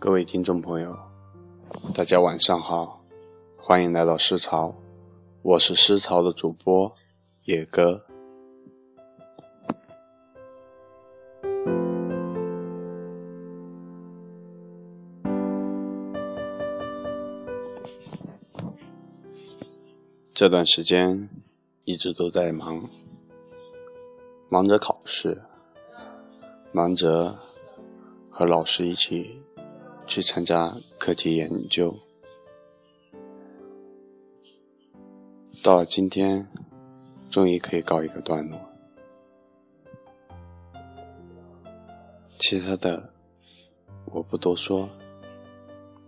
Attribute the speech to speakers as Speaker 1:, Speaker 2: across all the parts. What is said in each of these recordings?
Speaker 1: 各位听众朋友，大家晚上好，欢迎来到诗潮，我是诗潮的主播野哥。这段时间一直都在忙，忙着考试，忙着和老师一起去参加课题研究。到了今天，终于可以告一个段落。其他的我不多说，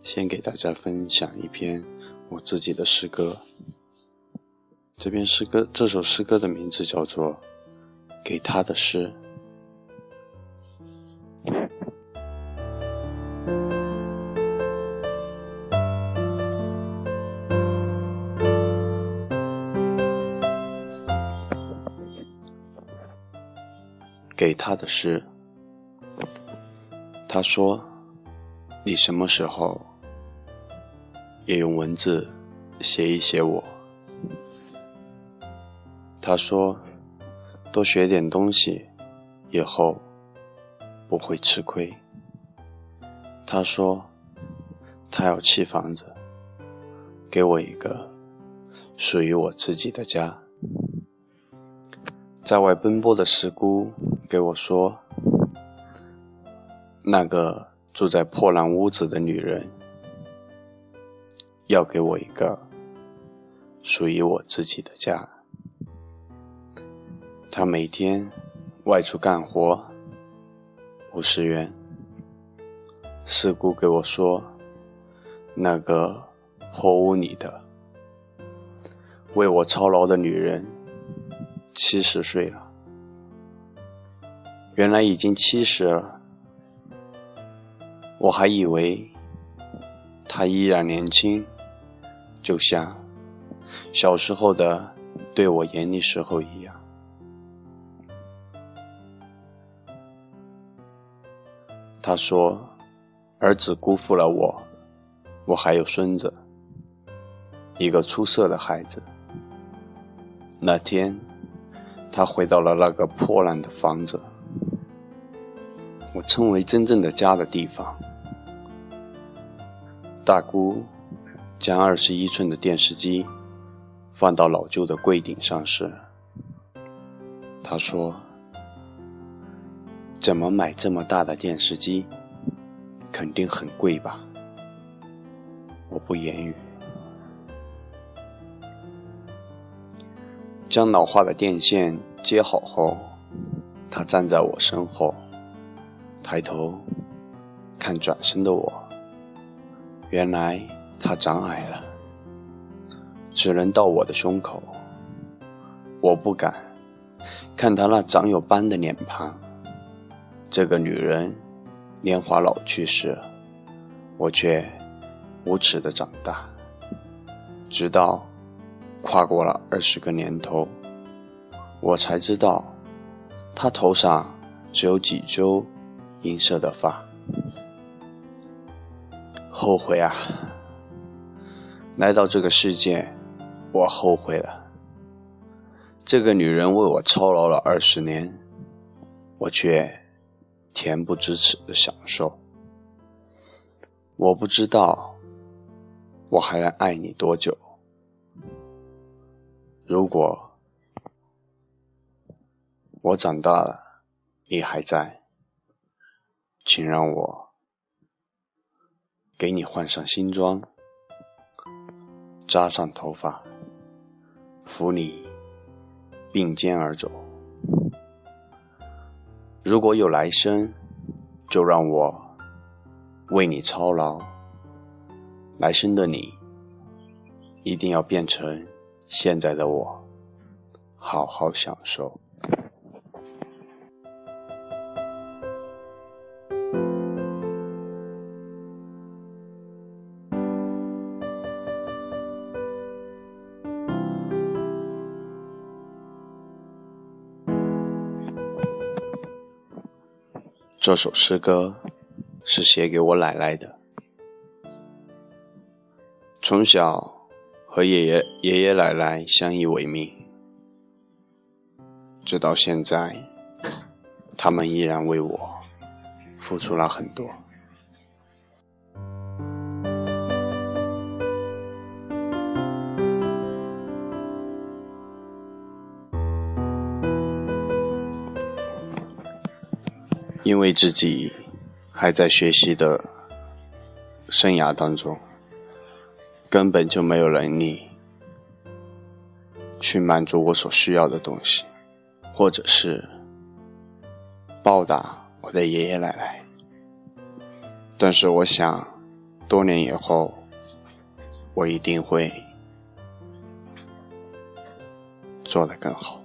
Speaker 1: 先给大家分享一篇我自己的诗歌。这篇诗歌，这首诗歌的名字叫做《给他的诗》。给他的诗，他说：“你什么时候也用文字写一写我？”他说：“多学点东西，以后不会吃亏。”他说：“他要砌房子，给我一个属于我自己的家。”在外奔波的石姑给我说：“那个住在破烂屋子的女人，要给我一个属于我自己的家。”他每天外出干活，五十元。四姑给我说，那个破屋里的为我操劳的女人，七十岁了。原来已经七十了，我还以为他依然年轻，就像小时候的对我严厉时候一样。他说：“儿子辜负了我，我还有孙子，一个出色的孩子。”那天，他回到了那个破烂的房子，称为真正的家的地方。大姑将二十一寸的电视机放到老旧的柜顶上时，他说。怎么买这么大的电视机？肯定很贵吧？我不言语。将老化的电线接好后，他站在我身后，抬头看转身的我。原来他长矮了，只能到我的胸口。我不敢看他那长有斑的脸庞。这个女人年华老去时，我却无耻的长大，直到跨过了二十个年头，我才知道她头上只有几周银色的发。后悔啊！来到这个世界，我后悔了。这个女人为我操劳了二十年，我却。恬不知耻的享受，我不知道我还能爱你多久。如果我长大了，你还在，请让我给你换上新装，扎上头发，扶你并肩而走。如果有来生，就让我为你操劳。来生的你，一定要变成现在的我，好好享受。这首诗歌是写给我奶奶的。从小和爷爷爷爷奶奶相依为命直到现在他们依然为我付出了很多。因为自己还在学习的生涯当中，根本就没有能力去满足我所需要的东西，或者是报答我的爷爷奶奶。但是我想，多年以后，我一定会做得更好。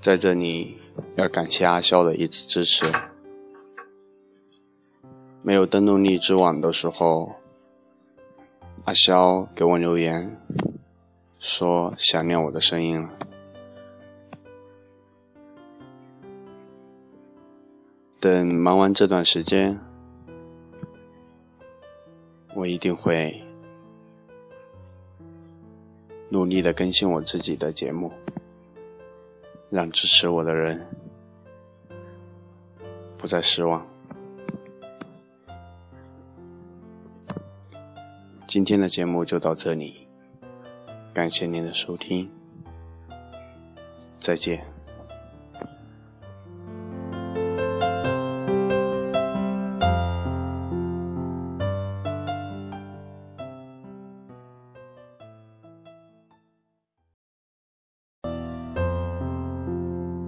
Speaker 1: 在这里要感谢阿肖的一直支持。没有登录荔枝网的时候，阿肖给我留言说想念我的声音了。等忙完这段时间，我一定会努力的更新我自己的节目。让支持我的人不再失望。今天的节目就到这里，感谢您的收听，再见。